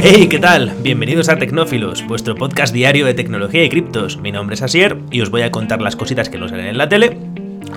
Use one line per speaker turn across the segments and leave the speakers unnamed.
Hey, ¿qué tal? Bienvenidos a Tecnófilos, vuestro podcast diario de tecnología y criptos. Mi nombre es Asier y os voy a contar las cositas que nos salen en la tele,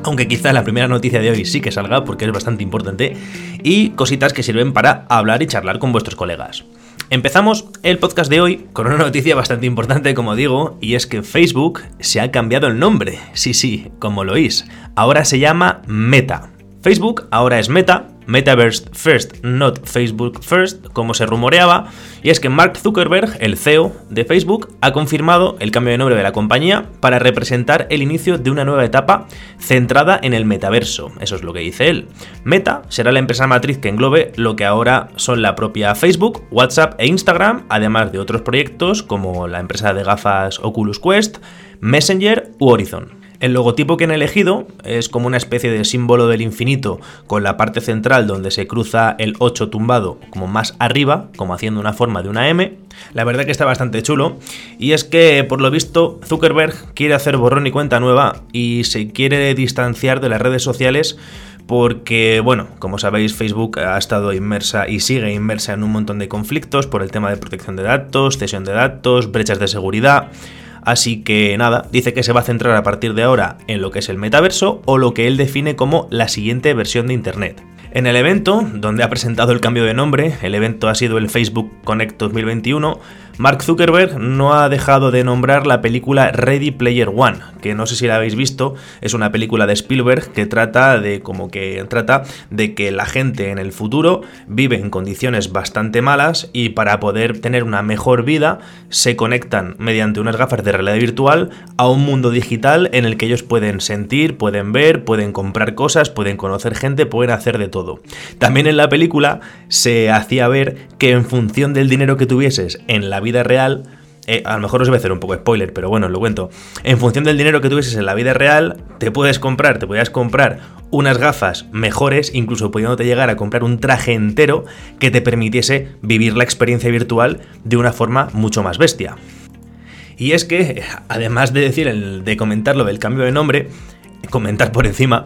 aunque quizá la primera noticia de hoy sí que salga porque es bastante importante, y cositas que sirven para hablar y charlar con vuestros colegas. Empezamos el podcast de hoy con una noticia bastante importante, como digo, y es que Facebook se ha cambiado el nombre. Sí, sí, como lo oís. Ahora se llama Meta. Facebook ahora es Meta, Metaverse First, not Facebook First, como se rumoreaba, y es que Mark Zuckerberg, el CEO de Facebook, ha confirmado el cambio de nombre de la compañía para representar el inicio de una nueva etapa centrada en el metaverso. Eso es lo que dice él. Meta será la empresa matriz que englobe lo que ahora son la propia Facebook, WhatsApp e Instagram, además de otros proyectos como la empresa de gafas Oculus Quest, Messenger u Horizon. El logotipo que han elegido es como una especie de símbolo del infinito con la parte central donde se cruza el 8 tumbado como más arriba, como haciendo una forma de una M. La verdad que está bastante chulo. Y es que, por lo visto, Zuckerberg quiere hacer borrón y cuenta nueva y se quiere distanciar de las redes sociales porque, bueno, como sabéis, Facebook ha estado inmersa y sigue inmersa en un montón de conflictos por el tema de protección de datos, cesión de datos, brechas de seguridad. Así que nada, dice que se va a centrar a partir de ahora en lo que es el metaverso o lo que él define como la siguiente versión de Internet. En el evento, donde ha presentado el cambio de nombre, el evento ha sido el Facebook Connect 2021, Mark Zuckerberg no ha dejado de nombrar la película Ready Player One, que no sé si la habéis visto, es una película de Spielberg que trata de como que trata de que la gente en el futuro vive en condiciones bastante malas y para poder tener una mejor vida se conectan mediante unas gafas de realidad virtual a un mundo digital en el que ellos pueden sentir, pueden ver, pueden comprar cosas, pueden conocer gente, pueden hacer de todo. También en la película se hacía ver que en función del dinero que tuvieses en la vida real, eh, a lo mejor os voy a hacer un poco spoiler, pero bueno, os lo cuento. En función del dinero que tuvieses en la vida real, te puedes comprar, te podías comprar unas gafas mejores, incluso pudiéndote llegar a comprar un traje entero que te permitiese vivir la experiencia virtual de una forma mucho más bestia. Y es que, además de decir, el, de comentar lo del cambio de nombre, comentar por encima,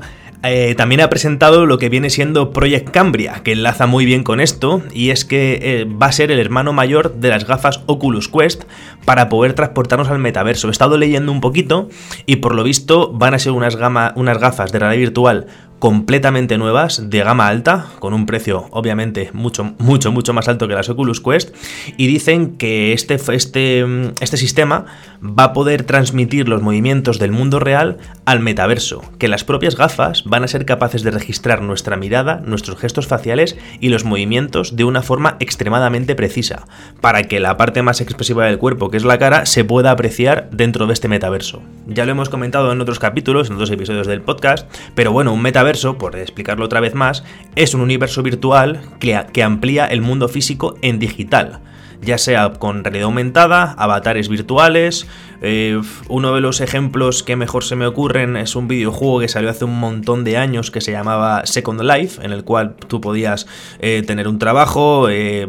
eh, también ha presentado lo que viene siendo Project Cambria, que enlaza muy bien con esto, y es que eh, va a ser el hermano mayor de las gafas Oculus Quest para poder transportarnos al metaverso. He estado leyendo un poquito y por lo visto van a ser unas, unas gafas de realidad virtual completamente nuevas de gama alta, con un precio obviamente mucho, mucho, mucho más alto que las Oculus Quest, y dicen que este, este, este sistema va a poder transmitir los movimientos del mundo real al metaverso, que las propias gafas van a ser capaces de registrar nuestra mirada, nuestros gestos faciales y los movimientos de una forma extremadamente precisa, para que la parte más expresiva del cuerpo, que es la cara, se pueda apreciar dentro de este metaverso. Ya lo hemos comentado en otros capítulos, en otros episodios del podcast, pero bueno, un metaverso por explicarlo otra vez más, es un universo virtual que, amplía el mundo físico en digital ya sea con realidad aumentada, avatares virtuales. Eh, uno de los ejemplos que mejor se me ocurren es un videojuego que salió hace un montón de años que se llamaba Second Life, en el cual tú podías eh, tener un trabajo, eh,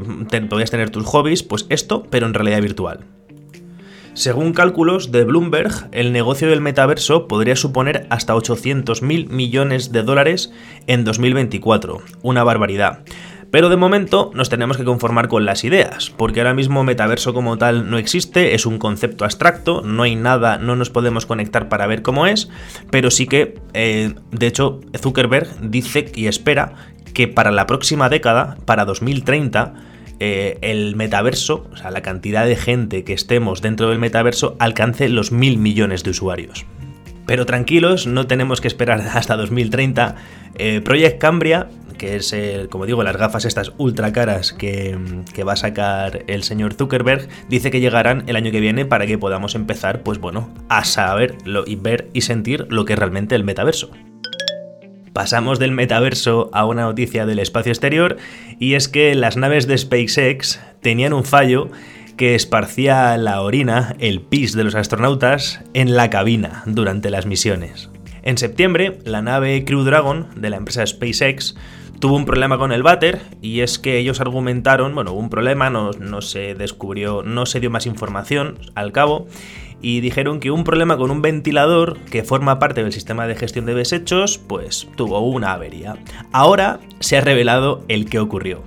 podías tener tus hobbies, pues esto, pero en realidad virtual. Según cálculos de Bloomberg, el negocio del metaverso podría suponer hasta 800 mil millones de dólares en 2024, una barbaridad. Pero de momento nos tenemos que conformar con las ideas, porque ahora mismo metaverso como tal no existe, es un concepto abstracto, no hay nada, no nos podemos conectar para ver cómo es, pero sí que, eh, de hecho, Zuckerberg dice y espera que para la próxima década, para 2030, eh, el metaverso, o sea, la cantidad de gente que estemos dentro del metaverso alcance los mil millones de usuarios. Pero tranquilos, no tenemos que esperar hasta 2030. Eh, Project Cambria, que es, como digo, las gafas estas ultra caras que, que, va a sacar el señor Zuckerberg, dice que llegarán el año que viene para que podamos empezar, pues bueno, a saber y ver y sentir lo que es realmente el metaverso pasamos del metaverso a una noticia del espacio exterior y es que las naves de SpaceX tenían un fallo que esparcía la orina, el pis de los astronautas, en la cabina durante las misiones. En septiembre, la nave Crew Dragon de la empresa SpaceX tuvo un problema con el váter y es que ellos argumentaron, bueno, hubo un problema, no, no se descubrió, no se dio más información al cabo y dijeron que un problema con un ventilador que forma parte del sistema de gestión de desechos, pues tuvo una avería. Ahora se ha revelado el que ocurrió.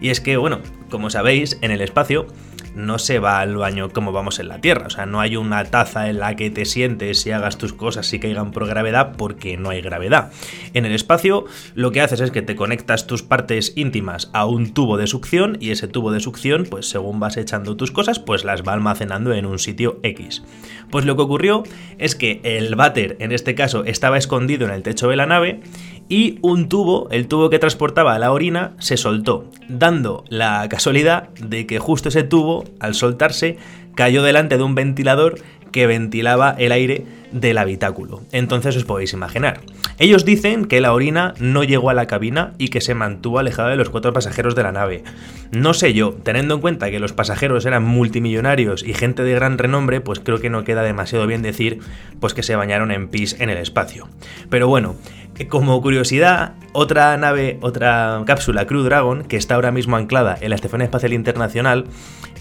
Y es que, bueno, como sabéis, en el espacio no se va al baño como vamos en la Tierra. O sea, no hay una taza en la que te sientes y hagas tus cosas y caigan por gravedad porque no hay gravedad. En el espacio lo que haces es que te conectas tus partes íntimas a un tubo de succión y ese tubo de succión, pues según vas echando tus cosas, pues las va almacenando en un sitio X. Pues lo que ocurrió es que el váter, en este caso, estaba escondido en el techo de la nave y un tubo, el tubo que transportaba la orina, se soltó, dando la casualidad de que justo ese tubo, al soltarse, cayó delante de un ventilador que ventilaba el aire del habitáculo. Entonces os podéis imaginar. Ellos dicen que la orina no llegó a la cabina y que se mantuvo alejada de los cuatro pasajeros de la nave. No sé yo, teniendo en cuenta que los pasajeros eran multimillonarios y gente de gran renombre, pues creo que no queda demasiado bien decir pues que se bañaron en pis en el espacio. Pero bueno, como curiosidad, otra nave, otra cápsula Crew Dragon, que está ahora mismo anclada en la Estación Espacial Internacional,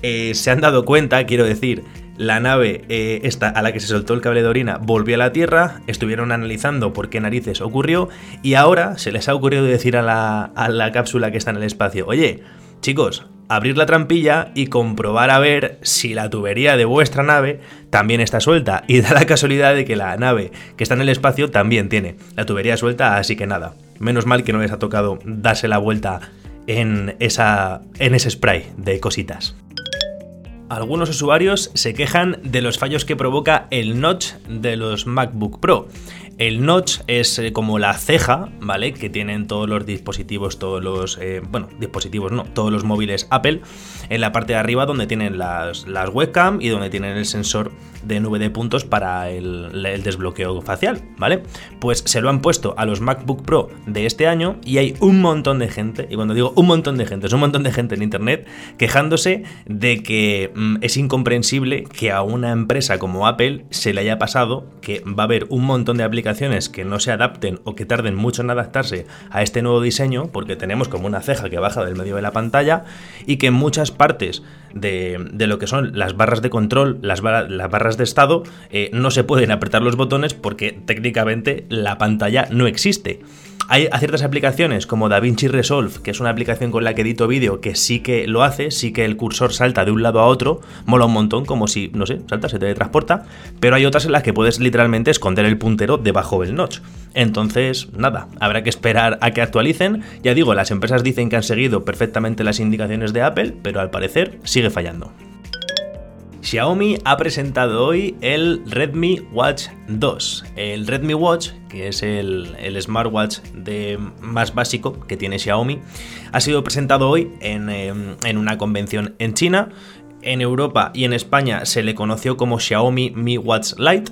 eh, se han dado cuenta, quiero decir, la nave eh, a la que se soltó el cable de orina volvió a la Tierra, estuvieron analizando por qué narices ocurrió y ahora se les ha ocurrido decir a la, a la cápsula que está en el espacio, oye, chicos, abrir la trampilla y comprobar a ver si la tubería de vuestra nave también está suelta. Y da la casualidad de que la nave que está en el espacio también tiene la tubería suelta, así que nada. Menos mal que no les ha tocado darse la vuelta en, esa, en ese spray de cositas. Algunos usuarios se quejan de los fallos que provoca el notch de los MacBook Pro. El notch es eh, como la ceja, ¿vale? Que tienen todos los dispositivos, todos los. Eh, bueno, dispositivos no, todos los móviles Apple, en la parte de arriba donde tienen las, las webcam y donde tienen el sensor de nube de puntos para el, desbloqueo facial, ¿vale? Pues se lo han puesto a los MacBook Pro de este año y hay un montón de gente, y cuando digo un montón de gente, es un montón de gente en internet quejándose de que mm, es incomprensible que a una empresa como Apple se le haya pasado que va a haber un montón de aplicaciones que no se adapten o que tarden mucho en adaptarse a este nuevo diseño, porque tenemos como una ceja que baja del medio de la pantalla y que en muchas partes de, lo que son las barras de control, las barras de estado, eh, no se pueden apretar los botones porque técnicamente la pantalla no existe. Hay ciertas aplicaciones como DaVinci Resolve, que es una aplicación con la que edito vídeo, que sí que lo hace, sí que el cursor salta de un lado a otro, mola un montón, como si, no sé, salta, se teletransporta, pero hay otras en las que puedes literalmente esconder el puntero debajo del notch. Entonces, nada, habrá que esperar a que actualicen. Ya digo, las empresas dicen que han seguido perfectamente las indicaciones de Apple, pero al parecer sigue fallando. Xiaomi ha presentado hoy el Redmi Watch 2. El Redmi Watch, que es el, smartwatch de, más básico que tiene Xiaomi, ha sido presentado hoy en, em, en una convención en China. En Europa y en España se le conoció como Xiaomi Mi Watch Lite.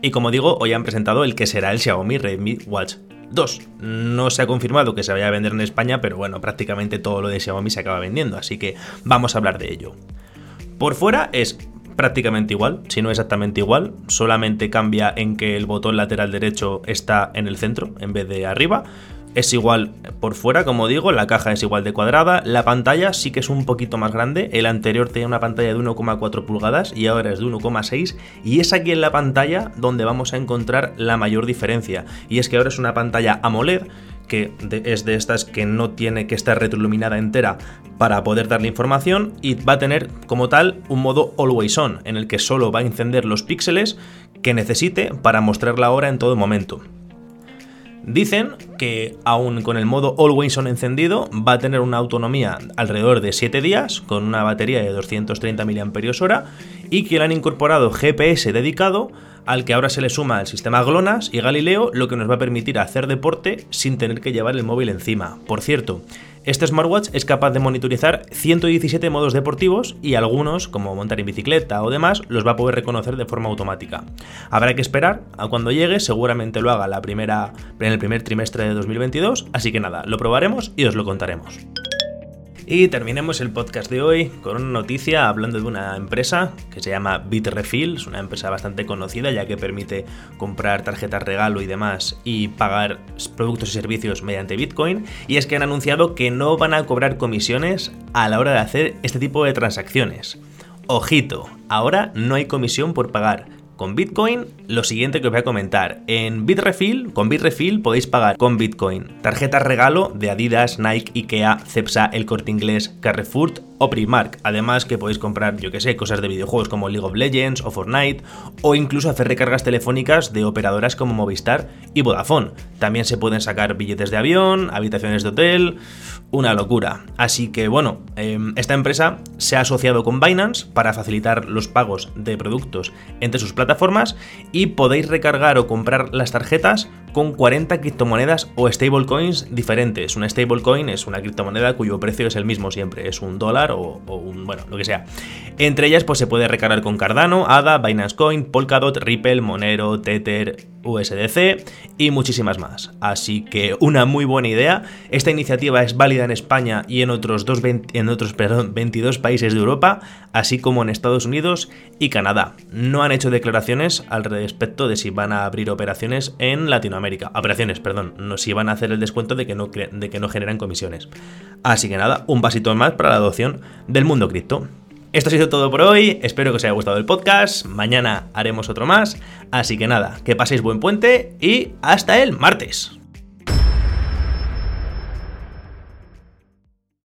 Y como digo, hoy han presentado el que será el Xiaomi Redmi Watch 2. No se ha confirmado que se vaya a vender en España, pero bueno, prácticamente todo lo de Xiaomi se acaba vendiendo, así que vamos a hablar de ello. Por fuera es prácticamente igual, si no exactamente igual, solamente cambia en que el botón lateral derecho está en el centro en vez de arriba. Es igual por fuera, como digo, la caja es igual de cuadrada, la pantalla sí que es un poquito más grande, el anterior tenía una pantalla de 1,4 pulgadas y ahora es de 1,6 y es aquí en la pantalla donde vamos a encontrar la mayor diferencia y es que ahora es una pantalla AMOLED que es de estas que no tiene que estar retroiluminada entera para poder darle información y va a tener como tal un modo always on en el que solo va a encender los píxeles que necesite para mostrar la hora en todo momento. Dicen que aún con el modo Always On encendido va a tener una autonomía alrededor de 7 días con una batería de 230 mAh y que le han incorporado GPS dedicado al que ahora se le suma el sistema GLONASS y Galileo, lo que nos va a permitir hacer deporte sin tener que llevar el móvil encima. Por cierto, este smartwatch es capaz de monitorizar 117 modos deportivos y algunos, como montar en bicicleta o demás, los va a poder reconocer de forma automática. Habrá que esperar a cuando llegue, seguramente lo haga la primera, en el primer trimestre de 2022, así que nada, lo probaremos y os lo contaremos. Y terminemos el podcast de hoy con una noticia hablando de una empresa que se llama Bitrefill, es una empresa bastante conocida ya que permite comprar tarjetas regalo y demás y pagar productos y servicios mediante Bitcoin. Y es que han anunciado que no van a cobrar comisiones a la hora de hacer este tipo de transacciones. Ojito, ahora no hay comisión por pagar con Bitcoin, lo siguiente que os voy a comentar. En Bitrefill, con Bitrefill podéis pagar con Bitcoin tarjetas regalo de Adidas, Nike, Ikea, Cepsa, El Corte Inglés, Carrefour o Primark. Además que podéis comprar, yo que sé, cosas de videojuegos como League of Legends o Fortnite o incluso hacer recargas telefónicas de operadoras como Movistar y Vodafone. También se pueden sacar billetes de avión, habitaciones de hotel, una locura. Así que bueno, em, esta empresa se ha asociado con Binance para facilitar los pagos de productos entre sus plataformas y podéis recargar o comprar las tarjetas con 40 criptomonedas o stablecoins diferentes. Una stablecoin es una criptomoneda cuyo precio es el mismo siempre, es un dólar o, un, bueno, lo que sea. Entre ellas pues se puede recargar con Cardano, ADA, Binance Coin, Polkadot, Ripple, Monero, Tether, USDC y muchísimas más. Así que una muy buena idea. Esta iniciativa es válida en España y en otros, dos, en otros perdón, 22 países de Europa, así como en Estados Unidos y Canadá. No han hecho declaraciones al respecto de si van a abrir operaciones en Latinoamérica. Operaciones, perdón, no si van a hacer el descuento de que no, de que no generan comisiones. Así que nada, un pasito más para la adopción del mundo cripto. Esto ha sido todo por hoy, espero que os haya gustado el podcast, mañana haremos otro más, así que nada, que paséis buen puente y hasta el martes.